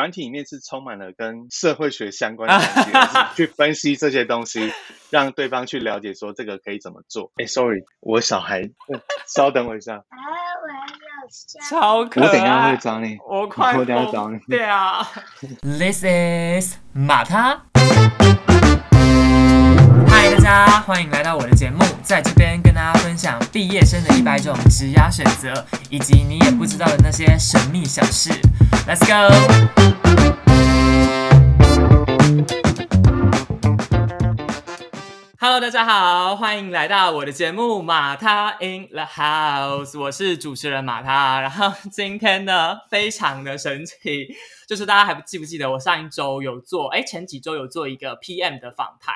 软体里面是充满了跟社会学相关的东西，去分析这些东西，让对方去了解说这个可以怎么做。哎，sorry，我小孩，稍等我一下。啊，我要笑。超可爱。我等下会找你。我快我等下找你。对啊。This is 马他。嗨，大家欢迎来到我的节目，在这边跟大家分享毕业生的一百种职涯选择，以及你也不知道的那些神秘小事。Let's go。Hello，大家好，欢迎来到我的节目马他 in the house，我是主持人马他。然后今天呢，非常的神奇，就是大家还不记不记得我上一周有做，哎，前几周有做一个 PM 的访谈。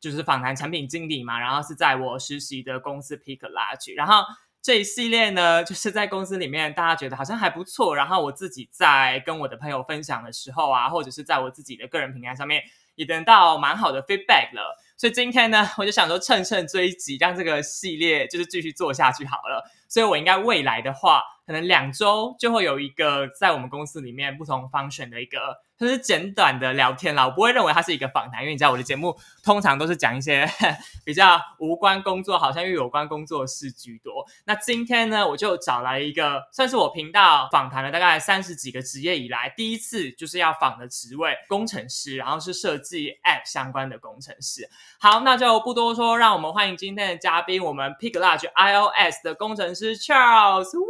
就是访谈产品经理嘛，然后是在我实习的公司 Pick Large，然后这一系列呢，就是在公司里面大家觉得好像还不错，然后我自己在跟我的朋友分享的时候啊，或者是在我自己的个人平台上面也得到蛮好的 feedback 了，所以今天呢，我就想说趁胜追击，让这个系列就是继续做下去好了，所以我应该未来的话，可能两周就会有一个在我们公司里面不同方选的一个。就是简短的聊天啦，我不会认为它是一个访谈，因为你知道我的节目通常都是讲一些 比较无关工作，好像又有关工作事居多。那今天呢，我就找来一个算是我频道访谈了大概三十几个职业以来第一次就是要访的职位——工程师，然后是设计 App 相关的工程师。好，那就不多说，让我们欢迎今天的嘉宾，我们 Pick Large iOS 的工程师 Charles。哇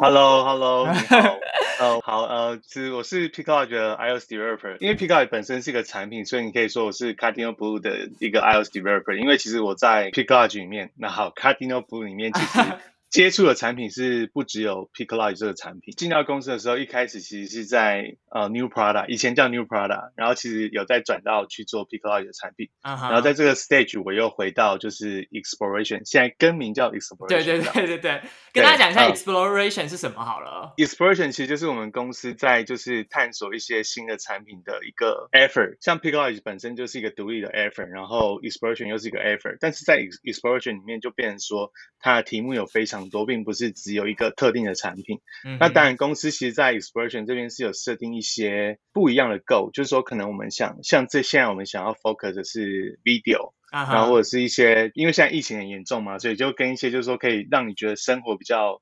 ！Hello，Hello，你好。哦，好，呃，是我是 Picard 的 iOS developer。因为 Picard 本身是一个产品，所以你可以说我是 Cardinal Blue 的一个 iOS developer。因为其实我在 Picard 里面，那好，Cardinal Blue 里面其实。接触的产品是不只有 Picklight 这个产品。进到公司的时候，一开始其实是在呃 New Prada，以前叫 New Prada，然后其实有在转到去做 Picklight 的产品。然后在这个 stage，我又回到就是 Exploration，现在更名叫 Exploration。对对对对对，跟大家讲一下 Exploration 是什么好了。Exploration 其实就是我们公司在就是探索一些新的产品的一个 effort。像 Picklight 本身就是一个独立的 effort，然后 Exploration 又是一个 effort，但是在 Exploration 里面就变成说它的题目有非常。很多并不是只有一个特定的产品，那当然公司其实，在 Expression 这边是有设定一些不一样的 Goal，就是说可能我们想像这现在我们想要 Focus 的是 Video，然后或者是一些因为现在疫情很严重嘛，所以就跟一些就是说可以让你觉得生活比较。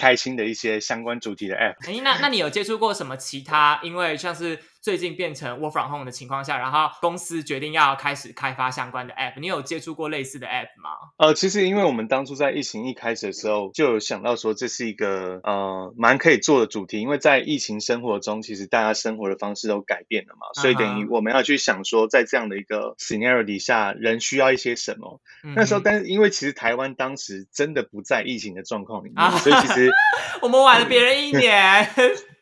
开心的一些相关主题的 App。哎，那那你有接触过什么其他？因为像是最近变成 Work from Home 的情况下，然后公司决定要开始开发相关的 App，你有接触过类似的 App 吗？呃，其实因为我们当初在疫情一开始的时候，就有想到说这是一个呃蛮可以做的主题，因为在疫情生活中，其实大家生活的方式都改变了嘛，所以等于我们要去想说，在这样的一个 scenario 底下，人需要一些什么？那时候，但是因为其实台湾当时真的不在疫情的状况里面，所以其实。我们晚了别人一 年。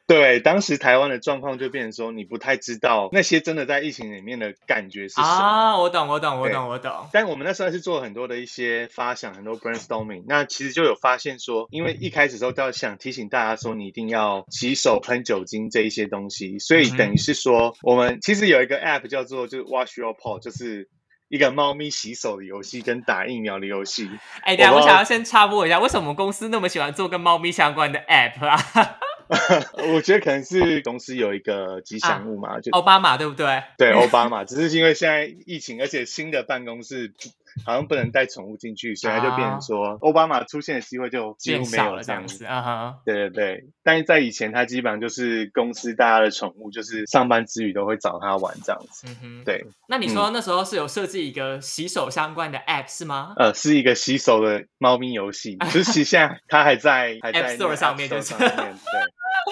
对，当时台湾的状况就变成说，你不太知道那些真的在疫情里面的感觉是什么。啊，我懂，我懂，我懂，我懂。但我们那时候是做很多的一些发想，很多 brainstorming。那其实就有发现说，因为一开始时候都要想提醒大家说，你一定要洗手、喷酒精这一些东西。所以等于是说，我们其实有一个 app 叫做就是 Wash Your Paw，就是一个猫咪洗手的游戏跟打疫苗的游戏。哎，等下我想要先插播一下，为什么公司那么喜欢做跟猫咪相关的 app 啊？我觉得可能是公司有一个吉祥物嘛，就奥巴马对不对？对，奥巴马，只是因为现在疫情，而且新的办公室好像不能带宠物进去，所以就变成说奥巴马出现的机会就几乎没有了这样子。啊哈，对对对，但是在以前，他基本上就是公司大家的宠物，就是上班之余都会找他玩这样子。嗯哼，对。那你说那时候是有设计一个洗手相关的 app 是吗？呃，是一个洗手的猫咪游戏，就是其实现在它还在还在 App Store 上面，对。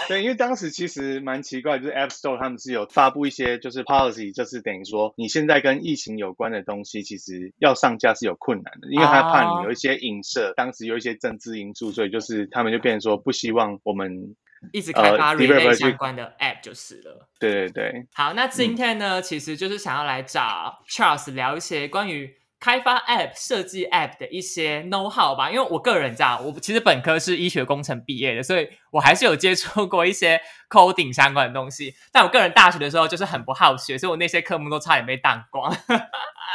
对，因为当时其实蛮奇怪，就是 App Store 他们是有发布一些就是 policy，就是等于说你现在跟疫情有关的东西，其实要上架是有困难的，因为他怕你有一些影射，当时有一些政治因素，所以就是他们就变成说不希望我们一直开发 relate 相关的 App 就是了。对对对。好，那今天呢，其实就是想要来找 Charles 聊一些关于。开发 App、设计 App 的一些 know how 吧，因为我个人这样，我其实本科是医学工程毕业的，所以我还是有接触过一些 coding 相关的东西。但我个人大学的时候就是很不好学，所以我那些科目都差点被当光。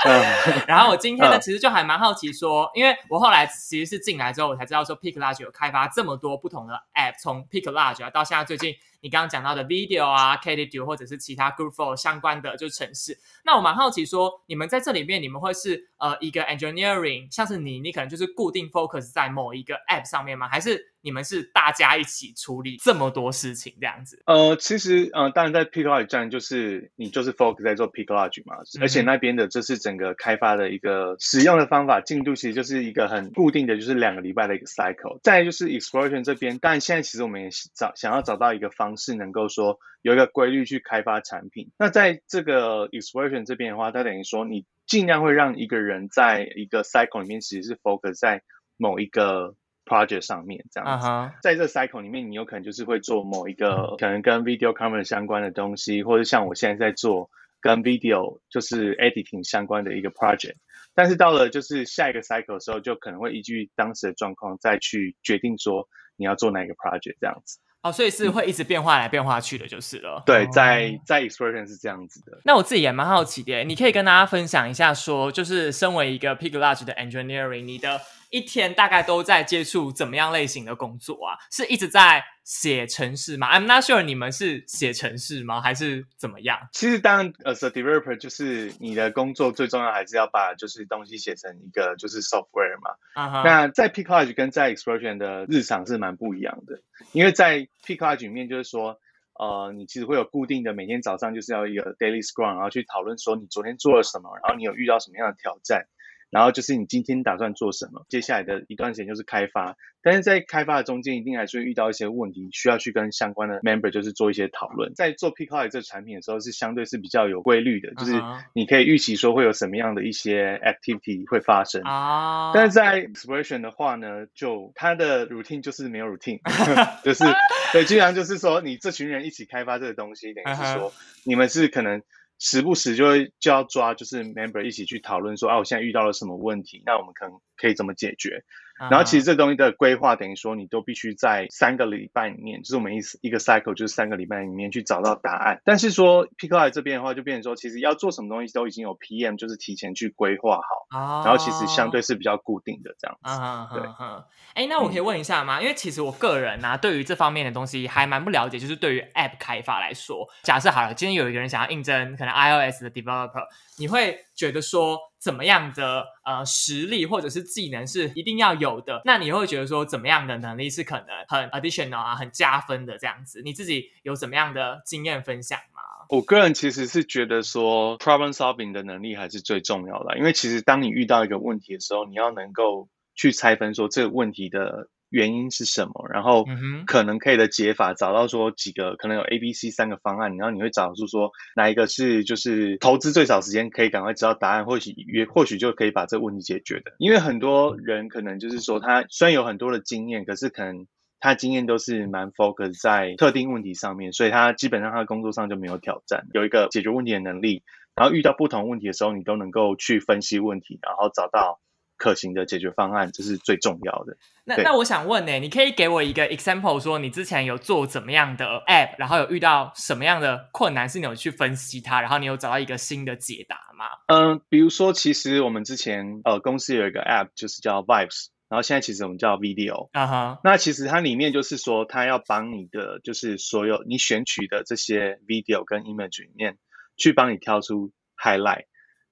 嗯 然后我今天呢，嗯其实就还蛮好奇说，因为我后来其实是进来之后，我才知道说 Pick Large 有开发这么多不同的 App，从 Pick Large 啊到现在最近你刚刚讲到的 Video 啊、Katy 或者是其他 Group Four 相关的就是城市。那我蛮好奇说，你们在这里面，你们会是呃一个 engineering，像是你，你可能就是固定 focus 在某一个 App 上面吗？还是你们是大家一起处理这么多事情这样子？呃，其实呃，当然在 Pick Lodge 站就是你就是 focus 在做 Pick Lodge 嘛，而且那边的这是整个开发的一个使用的方法进度，其实就是一个很固定的，就是两个礼拜的一个 cycle。再来就是 Exploration 这边，但现在其实我们也是找想要找到一个方式，能够说有一个规律去开发产品。那在这个 Exploration 这边的话，它等于说你尽量会让一个人在一个 cycle 里面，其实是 focus 在某一个 project 上面这样在这 cycle 里面，你有可能就是会做某一个可能跟 video camera 相关的东西，或者像我现在在做跟 video 就是 editing 相关的一个 project。但是到了就是下一个 cycle 的时候，就可能会依据当时的状况再去决定说你要做哪一个 project 这样子。哦，所以是会一直变化来变化去的，就是了。对，哦在在 expression 是这样子的。那我自己也蛮好奇的，你可以跟大家分享一下说就是身为一个 Pig large 的 engineering，你的一天大概都在接触怎么样类型的工作啊？是一直在写程式吗？I'm not sure 你们是写程式吗？还是怎么样？其实当然，as a developer，就是你的工作最重要还是要把就是东西写成一个就是 software 嘛。那在 Pick Lodge 跟在 Explosion 的日常是蛮不一样的，因为在 Pick Lodge 里面就是说，呃，你其实会有固定的每天早上就是要一个 daily scrum，然后去讨论说你昨天做了什么，然后你有遇到什么样的挑战，然后就是你今天打算做什么，接下来的一段时间就是开发，但是在开发的中间一定还是会遇到一些问题，需要去跟相关的 member 就是做一些讨论。在做 Lodge 这个产品的时候是相对是比较有规律的，就是你可以预期说会有什么样的一些 activity 会发生。啊，但是在 exploration 的话呢，就它的 routine 就是没有 routine，就是对，基本上就是说你这群人一起开发这个东西，等于说你们是可能时不时就会就要抓，就是 member 一起去讨论说啊，我现在遇到了什么问题，那我们可能可以怎么解决。嗯然后其实这东西的规划等于说你都必须在三个礼拜里面，就是我们一一个 cycle 就是三个礼拜里面去找到答案。但是说 p i c k l i 这边的话，就变成说其实要做什么东西都已经有 PM 就是提前去规划好。哦，然后其实相对是比较固定的这样子。嗯哼对哼哼，哎，那我可以问一下吗？因为其实我个人呢、对于这方面的东西还蛮不了解。就是对于 App 开发来说，假设好了，今天有一个人想要应征可能 iOS 的 developer，你会觉得说怎么样的呃实力或者是技能是一定要有的？那你会觉得说怎么样的能力是可能很 additional 啊，很加分的这样子？你自己有怎么样的经验分享吗？我个人其实是觉得说 problem solving 的能力还是最重要的，因为其实当你遇到一个问题的时候，你要能够去拆分说这个问题的原因是什么，然后可能可以的解法，找到说几个可能有 A、B、C 三个方案，然后你会找出说哪一个是就是投资最少时间可以赶快知道答案，或许也或许就可以把这个问题解决的。因为很多人可能就是说他虽然有很多的经验，可是可能他经验都是蛮 focus 在特定问题上面，所以他基本上他的工作上就没有挑战，有一个解决问题的能力。然后遇到不同问题的时候，你都能够去分析问题，然后找到可行的解决方案，这是最重要的。那那我想问呢、你可以给我一个 example，说你之前有做怎么样的 app，然后有遇到什么样的困难，是你有去分析它，然后你有找到一个新的解答吗？嗯，比如说，其实我们之前呃公司有一个 app，就是叫 Vibes，然后现在其实我们叫 Video。啊哈，那其实它里面就是说，它要帮你的就是所有你选取的这些 video 跟 image 里面，去帮你挑出 highlight。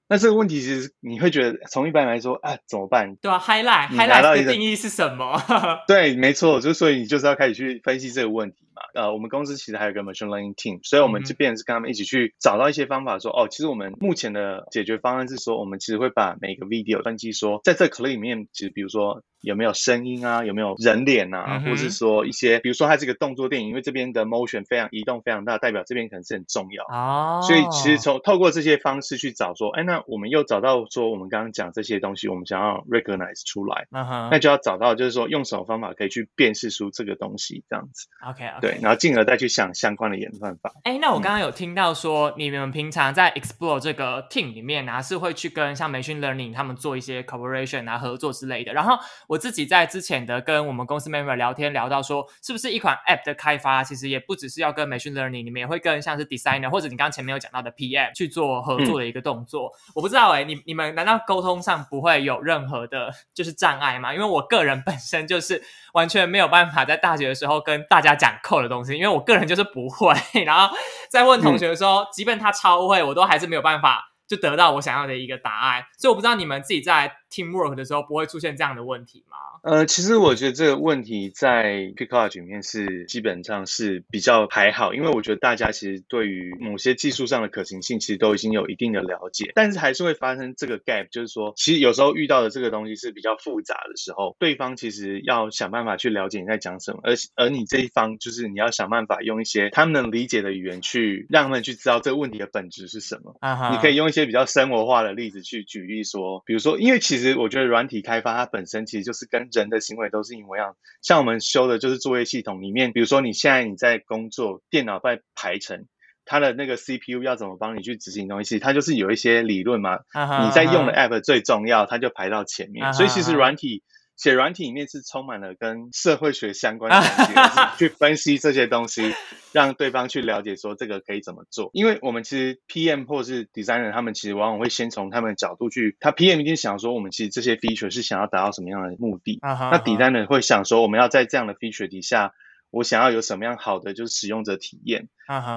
那这个问题其实你会觉得，从一般来说啊，怎么办？对啊，highlight highlight 的定义是什么？对，没错，就所以你就是要开始去分析这个问题嘛。呃，我们公司其实还有个 machine learning team，所以我们这边是跟他们一起去找到一些方法说，哦，其实我们目前的解决方案是说，我们其实会把每个 video 分析说，在这个 clip 里面，其实比如说有没有声音啊，有没有人脸啊，或是说一些，比如说它是一个动作电影，因为这边的 motion 非常移动非常大，代表这边可能是很重要。哦，所以其实从透过这些方式去找说，哎，那我们又找到说我们刚刚讲这些东西，我们想要 recognize 出来，嗯，那就要找到就是说用什么方法可以去辨识出这个东西这样子。OK 然后进而再去想相关的演算法。哎，那我刚刚有听到说，你们平常在 Explore 这个 team 里面啊，是会去跟像 Machine Learning 他们做一些 cooperation 啊合作之类的。然后我自己在之前的跟我们公司 member 聊天聊到说，是不是一款 app 的开发，其实也不只是要跟 Machine Learning，你们也会跟像是 designer 或者你刚刚前面有讲到的 PM 去做合作的一个动作。我不知道哎，你你们难道沟通上不会有任何的就是障碍吗？因为我个人本身就是完全没有办法在大学的时候跟大家讲 code 的东西，因为我个人就是不会。然后在问同学的时候，即便他超会，我都还是没有办法就得到我想要的一个答案。所以我不知道你们自己在 teamwork 的时候不会出现这样的问题吗？呃，其实我觉得这个问题在 g 里面是基本上是比较还好，因为我觉得大家其实对于某些技术上的可行性，其实都已经有一定的了解，但是还是会发生这个 gap，就是说，其实有时候遇到的这个东西是比较复杂的时候，对方其实要想办法去了解你在讲什么，而而你这一方就是你要想办法用一些他们能理解的语言去让他们去知道这个问题的本质是什么。你可以用一些比较生活化的例子去举例说，比如说，因为其实我觉得软体开发它本身其实就是跟人的行为都是一模一样，像我们修的就是作业系统里面，比如说你现在你在工作，电脑在排程，它的那个 CPU 要怎么帮你去执行东西，它就是有一些理论嘛。你在用的 App 最重要，它就排到前面。所以其实软体。写软体里面是充满了跟社会学相关的东西，去分析这些东西，让对方去了解说这个可以怎么做。因为我们其实 PM 或是 designer，他们其实往往会先从他们的角度去，他 PM 一定想说我们其实这些 feature 是想要达到什么样的目的，那 designer 会想说我们要在这样的 feature 底下。我想要有什么样好的就是使用者体验，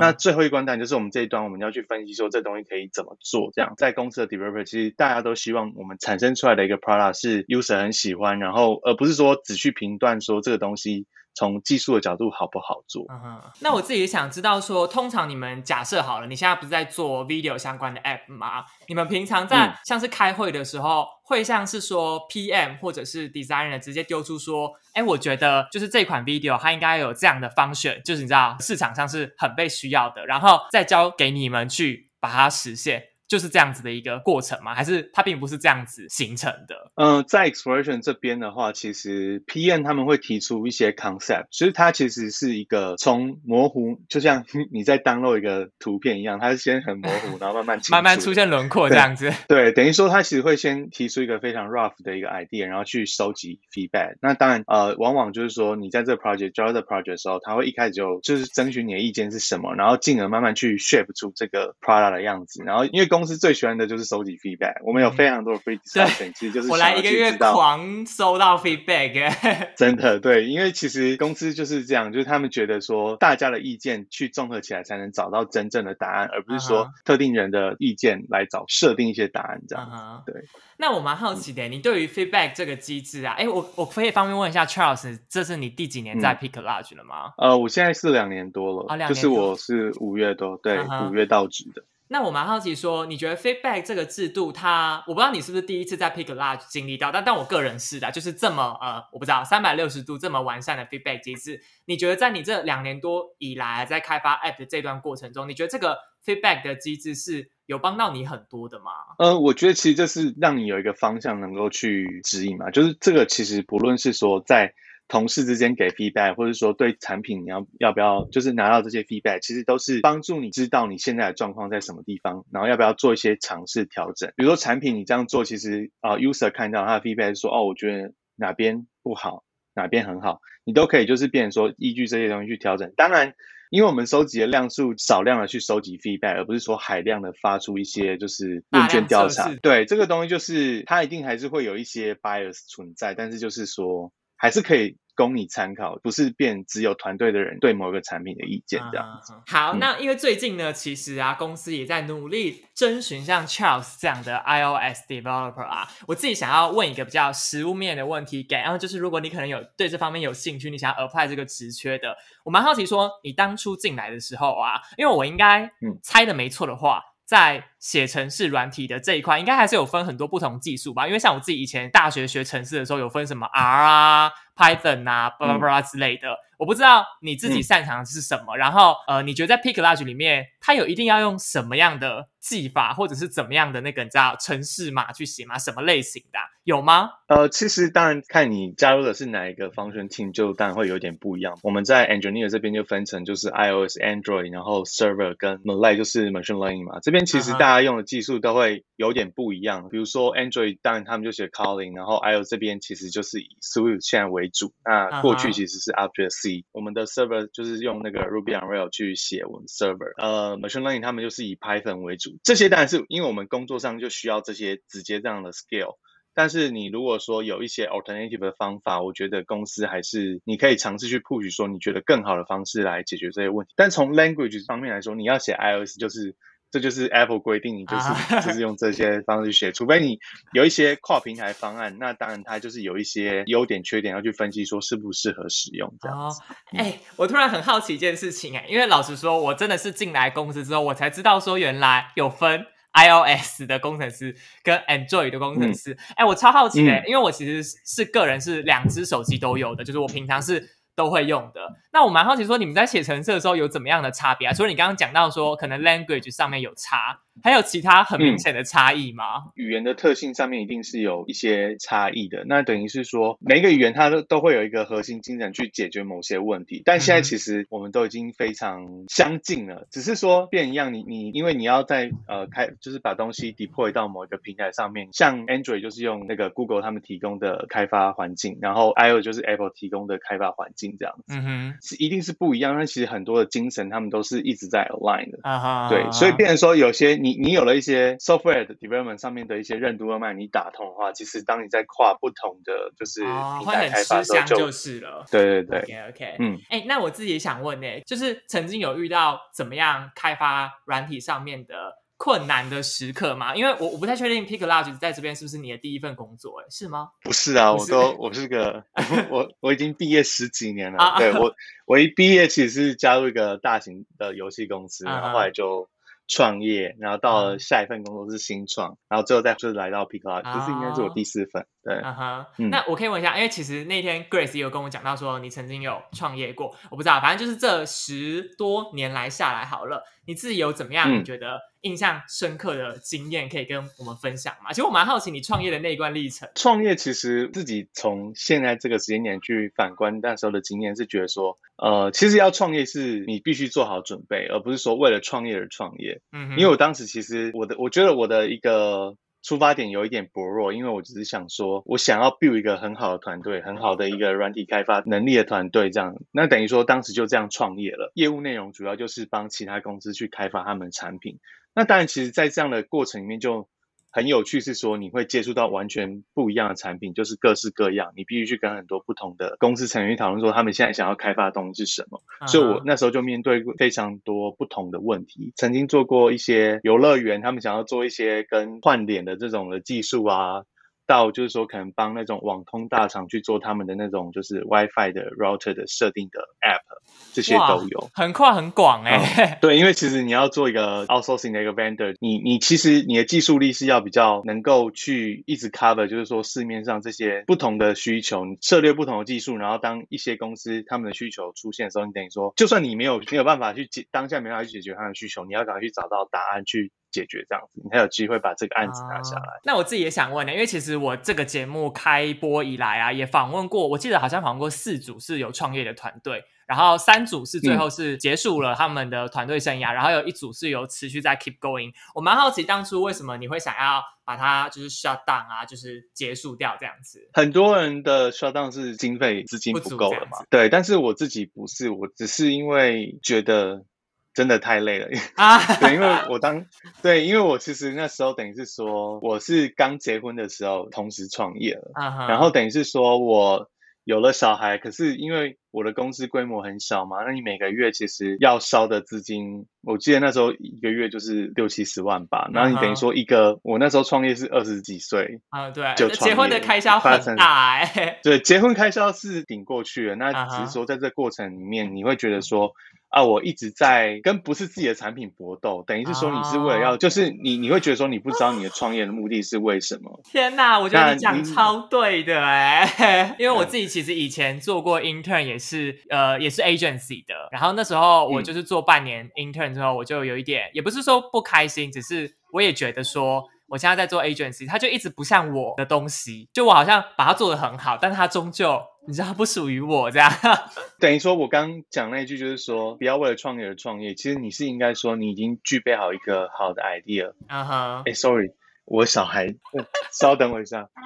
那最后一关当然就是我们这一端我们要去分析说这东西可以怎么做。这样在公司的 developer 其实大家都希望我们产生出来的一个 product 是 user 很喜欢，然后而不是说只去评断说这个东西。从技术的角度好不好做？嗯那我自己想知道说，通常你们假设好了，你现在不是在做 video 相关的 app 吗？你们平常在像是开会的时候，会像是说 PM 或者是 designer 直接丢出说，哎，我觉得就是这款 video 它应该有这样的方选，就是你知道市场上是很被需要的，然后再交给你们去把它实现。就是这样子的一个过程吗？还是它并不是这样子形成的？嗯，在 exploration 这边的话，其实 PM 他们会提出一些 concept，其实它其实是一个从模糊，就像 你在 download 一个图片一样，它是先很模糊，然后慢慢慢慢出现轮廓这样子。对，等于说它其实会先提出一个非常 rough 的一个 idea，然后去收集 feedback。那当然，呃，往往就是说你在这个 project 交这 project 的时候，他会一开始就就是征询你的意见是什么，然后进而慢慢去 shape 出这个 product 的样子。然后因为公公司最喜欢的就是收集 feedback，我们有非常多的 free discussion，其实就是我来一个月狂收到 feedback，真的对，因为其实公司就是这样，就是他们觉得说大家的意见去综合起来才能找到真正的答案，而不是说特定人的意见来找设定一些答案这样。对，那我蛮好奇的，你对于 feedback 这个机制啊，哎，我我可以方便问一下 Charles，这是你第几年在 Pick Large 了吗？呃，我现在是两年多了，就是我是五月多，对，五月到职的。那我蛮好奇，说你觉得 feedback 这个制度，它我不知道你是不是第一次在 Pick Large 经历到，但但我个人是的，就是这么呃，我不知道三百六十度这么完善的 feedback 机制，你觉得在你这两年多以来在开发 app 的这段过程中，你觉得这个 feedback 的机制是有帮到你很多的吗？呃，我觉得其实这是让你有一个方向能够去指引嘛，就是这个其实不论是说在同事之间给 feedback，或者说对产品你要要不要，就是拿到这些 feedback，其实都是帮助你知道你现在的状况在什么地方，然后要不要做一些尝试调整。比如说产品你这样做，其实啊，user 看到他的 feedback 说，哦，我觉得哪边不好，哪边很好，你都可以就是变说依据这些东西去调整。当然，因为我们收集的量数少量的去收集 feedback，而不是说海量的发出一些就是问卷调查。对这个东西，就是它一定还是会有一些 bias 存在，但是就是说。还是可以供你参考，不是变只有团队的人对某个产品的意见这样子。好，那因为最近呢，其实啊，公司也在努力征询像 Charles 这样的 iOS developer 啊。我自己想要问一个比较实物面的问题，给，然后就是如果你可能有对这方面有兴趣，你想要 apply 这个职缺的，我蛮好奇说，你当初进来的时候啊，因为我应该猜的没错的话。在写程式软体的这一块，应该还是有分很多不同技术吧？因为像我自己以前大学学程式的时候，有分什么 R 啊、Python 啊、巴拉巴拉之类的。我不知道你自己嗯擅长的是什么，然后呃，你觉得在 Pick Large 里面，它有一定要用什么样的技法，或者是怎么样的那个你知道程式码去写吗？什么类型的啊、有吗？呃，其实当然看你加入的是哪一个 function team，就当然会有点不一样。我们在 engineer 这边就分成就是 iOS、Android，然后 server 跟 Malay 就是 machine learning 嘛。这边其实大家用的技术都会有点不一样。比如说 Android，当然他们就写 calling，然后 iOS 这边其实就是以 Swift 现在为主。那过去其实是 Object C，我们的 server 就是用那个 Ruby on r a i l 去写我们 server。呃，machine learning 他们就是以 Python 为主。这些当然是因为我们工作上就需要这些直接这样的 skill。但是你如果说有一些 alternative 的方法，我觉得公司还是你可以尝试去 push 说你觉得更好的方式来解决这些问题。但从 language 方面来说，你要写 iOS 就是这就是 Apple 规定，你就是、啊就是用这些方式去写，除非你有一些跨平台方案，那当然它就是有一些优点缺点要去分析说适不适合使用这样哦子。，哎、我突然很好奇一件事情哎、因为老实说，我真的是进来公司之后，我才知道说原来有分 iOS 的工程师跟 Android 的工程师。哎、我超好奇的、嗯因为我其实是是个人是两只手机都有的，就是我平常是都会用的。那我蛮好奇说，你们在写程式的时候有怎么样的差别啊？除了你刚刚讲到说可能 language 上面有差，还有其他很明嗯显的差异吗？语言的特性上面一定是有一些差异的。那等于是说，每一个语言它都都会有一个核心精神去解决某些问题。但现在其实我们都已经非常相近了，只是说变一样。你你因为你要在呃开，就是把东西 deploy 到某一个平台上面，像 Android 就是用那个 Google 他们提供的开发环境，然后 iOS 就是 Apple 提供的开发环境，这样子。嗯哼，是一定是不一样，但其实很多的精神他们都是一直在 align 的。啊哈，对，所以变成说有些你你有了一些 software 的 development 上面的一些任督二脉，你打通的话，其实当你在跨不同的就是哦，平台会很开发的时候，吃香就是了。对对对，OK OK，嗯，哎、那我自己也想问呢、就是曾经有遇到怎么样开发软体上面的困难的时刻吗？因为我我不太确定 Pick Large 在这边是不是你的第一份工作、哎，是吗？不是啊，是我都我是个我我已经毕业十几年了，啊对我我一毕业其实是加入一个大型的游戏公司，啊然后后来就创业，然后到下一份工作是新创，然后最后再就是来到 Picard，这是应该是我哦第四份，对，嗯哼，嗯那我可以问一下，因为其实那天 Grace 也有跟我讲到说，你曾经有创业过，我不知道，反正就是这十多年来下来好了，你自己有怎么样？嗯你觉得印象深刻的经验可以跟我们分享吗？其实我蛮好奇你创业的那一段历程。创业其实自己从现在这个时间点去反观那时候的经验，是觉得说，呃，其实要创业是你必须做好准备，而不是说为了创业而创业。嗯哼，因为我当时其实我的，我觉得我的一个出发点有一点薄弱，因为我只是想说，我想要 build 一个很好的团队，很好的一个软体开发能力的团队，这样，那等于说当时就这样创业了。业务内容主要就是帮其他公司去开发他们产品。那当然，其实，在这样的过程里面就很有趣，是说你会接触到完全不一样的产品，就是各式各样，你必须去跟很多不同的公司成员去讨论说他们现在想要开发的东西是什么。所以我那时候就面对过非常多不同的问题，曾经做过一些游乐园，他们想要做一些跟换脸的这种的技术啊，到就是说可能帮那种网通大厂去做他们的那种就是 WiFi 的 router 的设定的 App，这些都有。很跨很广哎、对，因为其实你要做一个 outsourcing 的一个 vendor，你你其实你的技术力是要比较能够去一直 cover，就是说市面上这些不同的需求，你涉猎不同的技术，然后当一些公司他们的需求出现的时候，你等于说，就算你没有没有办法去解当下没办法去解决他的需求，你要赶快去找到答案去解决，这样子，你才有机会把这个案子拿下来。啊那我自己也想问呢，因为其实我这个节目开播以来啊，也访问过，我记得好像访问过四组是有创业的团队，然后三组是最后是结束了他们的团队生涯，然后有一组是有持续在 keep going。我蛮好奇当初为什么你会想要把它就是 shut down 啊，就是结束掉这样子。很多人的 shutdown 是经费资金不不够了？嘛对，但是我自己不是，我只是因为觉得真的太累了，啊，对，因为我当对，因为我其实那时候等于是说，我是刚结婚的时候同时创业了，然后等于是说我有了小孩，可是因为我的公司规模很小嘛，那你每个月其实要烧的资金，我记得那时候一个月就是六七十万吧，然后你等于说一个，我那时候创业是二十几岁，啊，对，就结婚的开销很大哎、对，结婚开销是顶过去了，那只是说在这过程里面，你会觉得说，啊，我一直在跟不是自己的产品搏斗，等于是说你是为了要，哦就是你你会觉得说你不知道你的创业的目的是为什么？天呐，我觉得你讲超对的哎，因为我嗯自己其实以前做过 intern，也是呃也是 agency 的，然后那时候我嗯就是做半年 intern 之后，我就有一点也不是说不开心，只是我也觉得说。我现在在做 agency，它就一直不像我的东西，就我好像把它做得很好，但它终究你知道不属于我这样。等于说我刚刚讲那一句就是说，不要为了创业而创业，其实你是应该说你已经具备好一个好的 idea。啊哈，哎，sorry，我小孩，呃稍等我一下。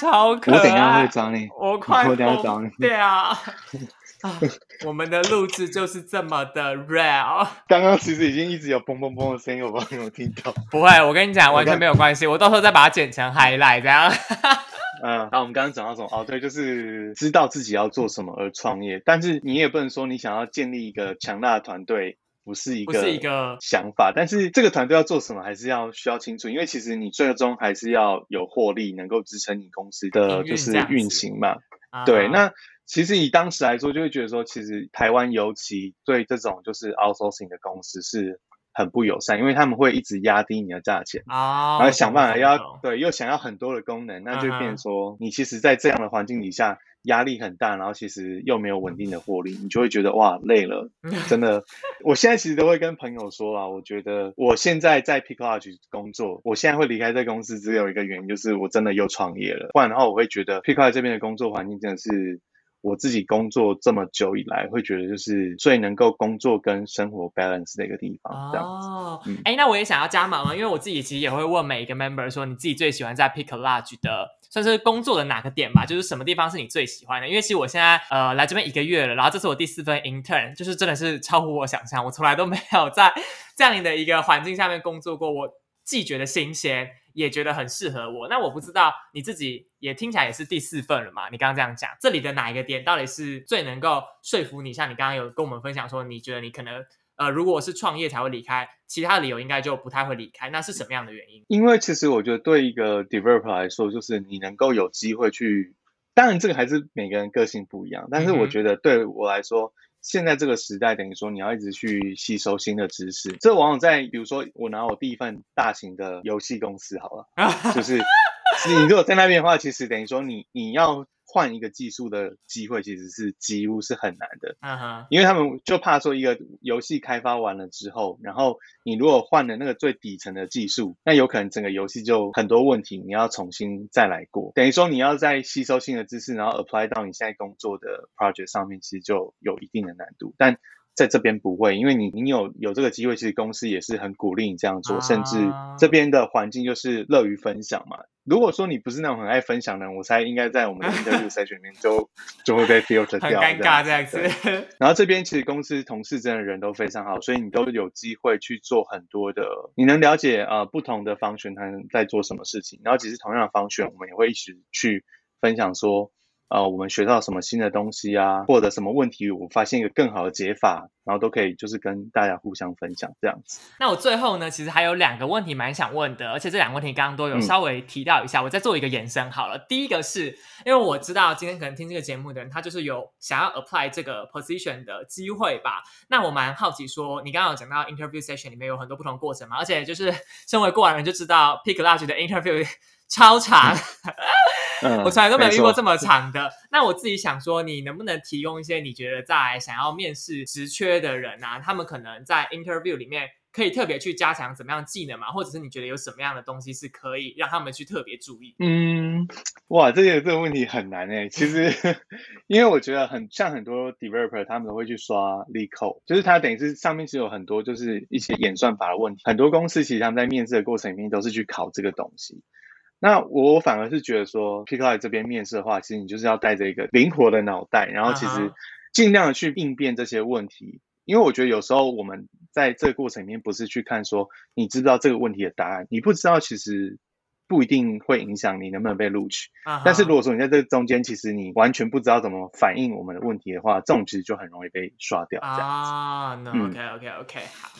超可爱。我等一下会找你。我快我等一下疯找你对。啊，我们的录制就是这么的 real。刚刚其实已经一直有砰砰砰的声音，我不知道你有没有听到。不会，我跟你讲，完全刚没有关系。我到时候再把它剪成 highlight 这样。嗯，那，我们刚刚讲到什么？哦，对，就是知道自己要做什么而创业，但是你也不能说你想要建立一个强大的团队，不是一个不是一个想法，但是这个团队要做什么，还是要需要清楚，因为其实你最终还是要有获利，能够支撑你公司的就是运行嘛。啊对，那其实以当时来说，就会觉得说，其实台湾尤其对这种就是 outsourcing 的公司是很不友善，因为他们会一直压低你的价钱。啊，然后想办法要对，又想要很多的功能，那就变成说，你其实，在这样的环境底下，压力很大，然后其实又没有稳定的获利，你就会觉得哇，累了，真的。我现在其实都会跟朋友说啊，我觉得我现在在 Pick Lodge 工作，我现在会离开这公司，只有一个原因，就是我真的又创业了，不然的话，我会觉得 Pick Lodge 这边的工作环境真的是。我自己工作这么久以来，会觉得就是最能够工作跟生活 balance 的一个地方，这样子。哦嗯，哎、那我也想要加码嘛，因为我自己其实也会问每一个 member 说，你自己最喜欢在 Pick a Lodge 的算是工作的哪个点吧，就是什么地方是你最喜欢的？因为其实我现在呃来这边一个月了，然后这是我第四份 intern，就是真的是超乎我想象，我从来都没有在 这样的一个环境下面工作过，我既觉得新鲜，也觉得很适合我。那我不知道你自己也听起来也是第四份了嘛？你刚刚这样讲，这里的哪一个点到底是最能够说服你？像你刚刚有跟我们分享说，你觉得你可能呃，如果我是创业才会离开，其他的理由应该就不太会离开。那是什么样的原因？因为其实我觉得对一个 developer 来说，就是你能够有机会去，当然这个还是每个人个性不一样，但是我觉得对我来说，现在这个时代等于说你要一直去吸收新的知识，这往往在比如说我拿我第一份大型的游戏公司好了，就是 你如果在那边的话，其实等于说你你要换一个技术的机会，其实是几乎是很难的。嗯哼，因为他们就怕说一个游戏开发完了之后，然后你如果换了那个最底层的技术，那有可能整个游戏就很多问题，你要重新再来过。等于说你要再吸收新的知识，然后 apply 到你现在工作的 project 上面，其实就有一定的难度。但在这边不会，因为你你有有这个机会，其实公司也是很鼓励你这样做，甚至啊这边的环境就是乐于分享嘛。如果说你不是那种很爱分享的人，我猜应该在我们的 interview session 里面就就会被 filter 掉，很尴尬这样子。然后这边其实公司同事真的人都非常好，所以你都有机会去做很多的，你能了解呃不同的方选他们在做什么事情，然后其实同样的方选，我们也会一起去分享说。呃，我们学到什么新的东西啊，或者什么问题，我发现一个更好的解法，然后都可以就是跟大家互相分享这样子。那我最后呢，其实还有两个问题蛮想问的，而且这两个问题刚刚都有嗯稍微提到一下，我再做一个延伸好了。第一个是因为我知道今天可能听这个节目的人，他就是有想要 apply 这个 position 的机会吧。那我蛮好奇说，你刚刚有讲到 interview session 里面有很多不同过程嘛，而且就是 身为过来人就知道 Pick Large 的 interview 超长。嗯，我从来都没有遇过这么。长的。那我自己想说，你能不能提供一些你觉得在想要面试职缺的人啊，他们可能在 interview 里面可以特别去加强怎么样技能嘛，或者是你觉得有什么样的东西是可以让他们去特别注意？嗯，哇，这个这个问题很难诶。其实，因为我觉得很像很多 developer，他们都会去刷 leak code，就是它等于是上面是有很多就是一些演算法的问题。很多公司其实他们在面试的过程里面都是去考这个东西。那我反而是觉得说 p i c k 这边面试的话，其实你就是要带着一个灵活的脑袋，然后其实尽量的去应变这些问题。因为我觉得有时候我们在这个过程里面，不是去看说你知不知道这个问题的答案，你不知道其实不一定会影响你能不能被录取。但是如果说你在这中间，其实你完全不知道怎么反应我们的问题的话，这种其实就很容易被刷掉。这样，啊，OK OK OK 好，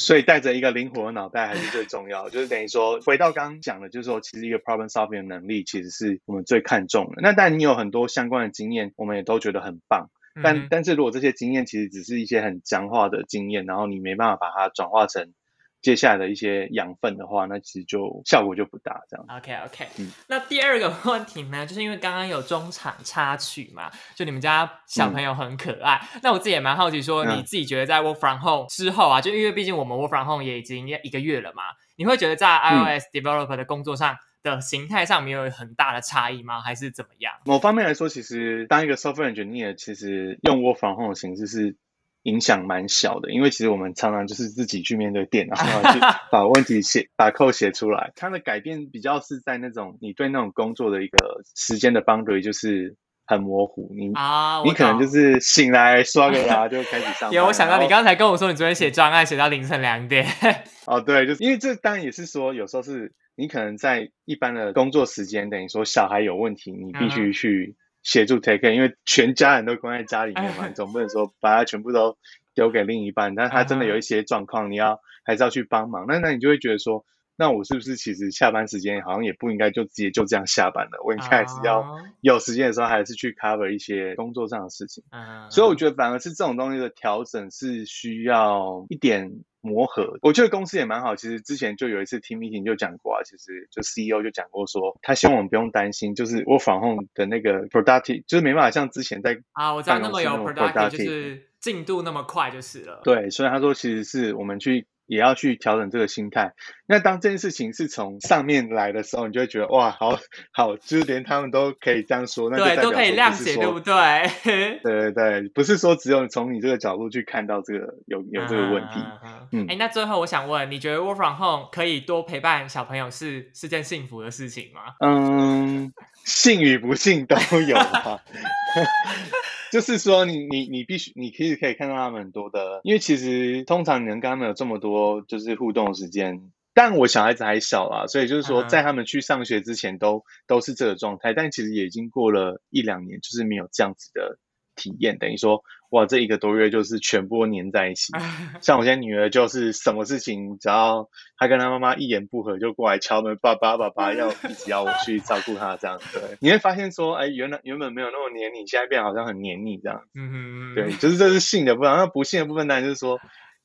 所以带着一个灵活的脑袋还是最重要的。就是等于说，回到刚刚讲的，就是说，其实一个 problem solving 的能力，其实是我们最看重的。那但，你有很多相关的经验，我们也都觉得很棒。但、嗯但是如果这些经验其实只是一些很僵化的经验，然后你没办法把它转化成接下来的一些养分的话，那其实就效果就不大。这样，OK OK，、嗯那第二个问题呢，就是因为刚刚有中场插曲嘛，就你们家小朋友很可爱。那我自己也蛮好奇说，嗯你自己觉得在 Work from Home 之后啊，就因为毕竟我们 Work from Home 也已经一个月了嘛，你会觉得在嗯 iOS developer 的工作上的形态上没有很大的差异吗？还是怎么样？某方面来说，其实当一个 software engineer，其实用 work from home 的形式是影响蛮小的，因为其实我们常常就是自己去面对电脑，然后去 把问题写、把 code 写出来。它的改变比较是在那种你对那种工作的一个时间的 boundary 就是很模糊，你、啊，你可能就是醒来刷个牙就开始上班。有，我想到你刚才跟我说，你昨天写专案写到凌晨两点。哦，对，就是因为这当然也是说，有时候是你可能在一般的工作时间，等于说小孩有问题，你必嗯须去协助 take care，、因为全家人都关在家里面嘛，总不能说把它全部都丢给另一半，但他真的有一些状况，你要还是要去帮忙，那那你就会觉得说，那我是不是其实下班时间好像也不应该就直接就这样下班了，我应该还是要哦有时间的时候还是去 cover 一些工作上的事情。嗯，所以我觉得反而是这种东西的调整是需要一点磨合。我觉得公司也蛮好，其实之前就有一次 team meeting 就讲过啊，其实就 CEO 就讲过说，他希望我们不用担心，就是我访控的那个 productive，就是没办法像之前在啊，我知道那么有 productive，就是进度那么快就是了。对，所以他说其实是我们去。也要去调整这个心态。那当这件事情是从上面来的时候，你就会觉得哇，好好，就是连他们都可以这样说，那就代对，都可以谅解，对不对？对对对，不是说只有从你这个角度去看到这个有有这个问题。嗯嗯哎，那最后我想问，你觉得 work from home 可以多陪伴小朋友是是件幸福的事情吗？嗯，信与不信都有啊。就是说你，你你必须，你其实可以看到他们很多的，因为其实通常你能跟他们有这么多就是互动的时间，但我小孩子还小啦，所以就是说，在他们去上学之前都都是这个状态，但其实也已经过了一两年，就是没有这样子的体验，等于说，哇，这一个多月就是全部都黏在一起。像我现在女儿就是什么事情，只要她跟她妈妈一言不合就过来敲门，爸爸爸爸要一直要我去照顾她这样。对，你会发现说，哎，原来原本没有那么黏你，现在变好像很黏你这样。嗯哼，对，就是这是性的部分，那不幸的部分当然就是说，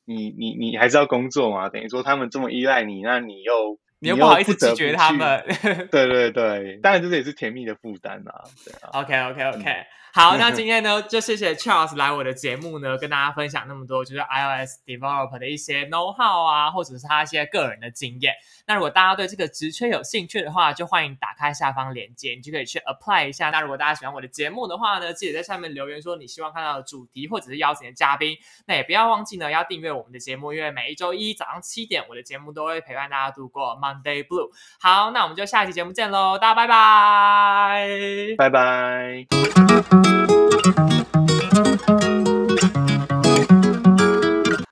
你你你还是要工作嘛，等于说他们这么依赖你，那你又你又不好意思拒绝他们。对对对，当然这也是甜蜜的负担啦。对啊，OK OK OK，好，那今天呢，就谢谢 Charles 来我的节目呢，跟大家分享那么多，就是 iOS developer 的一些 know how 啊，或者是他一些个人的经验。那如果大家对这个职缺有兴趣的话，就欢迎打开下方链接，你就可以去 apply 一下。那如果大家喜欢我的节目的话呢，记得在下面留言说你希望看到的主题或者是邀请的嘉宾。那也不要忘记呢，要订阅我们的节目，因为每一周一早上七点，我的节目都会陪伴大家度过 Monday Blue。好，那我们就下期节目见喽，大家拜拜。拜拜。うん。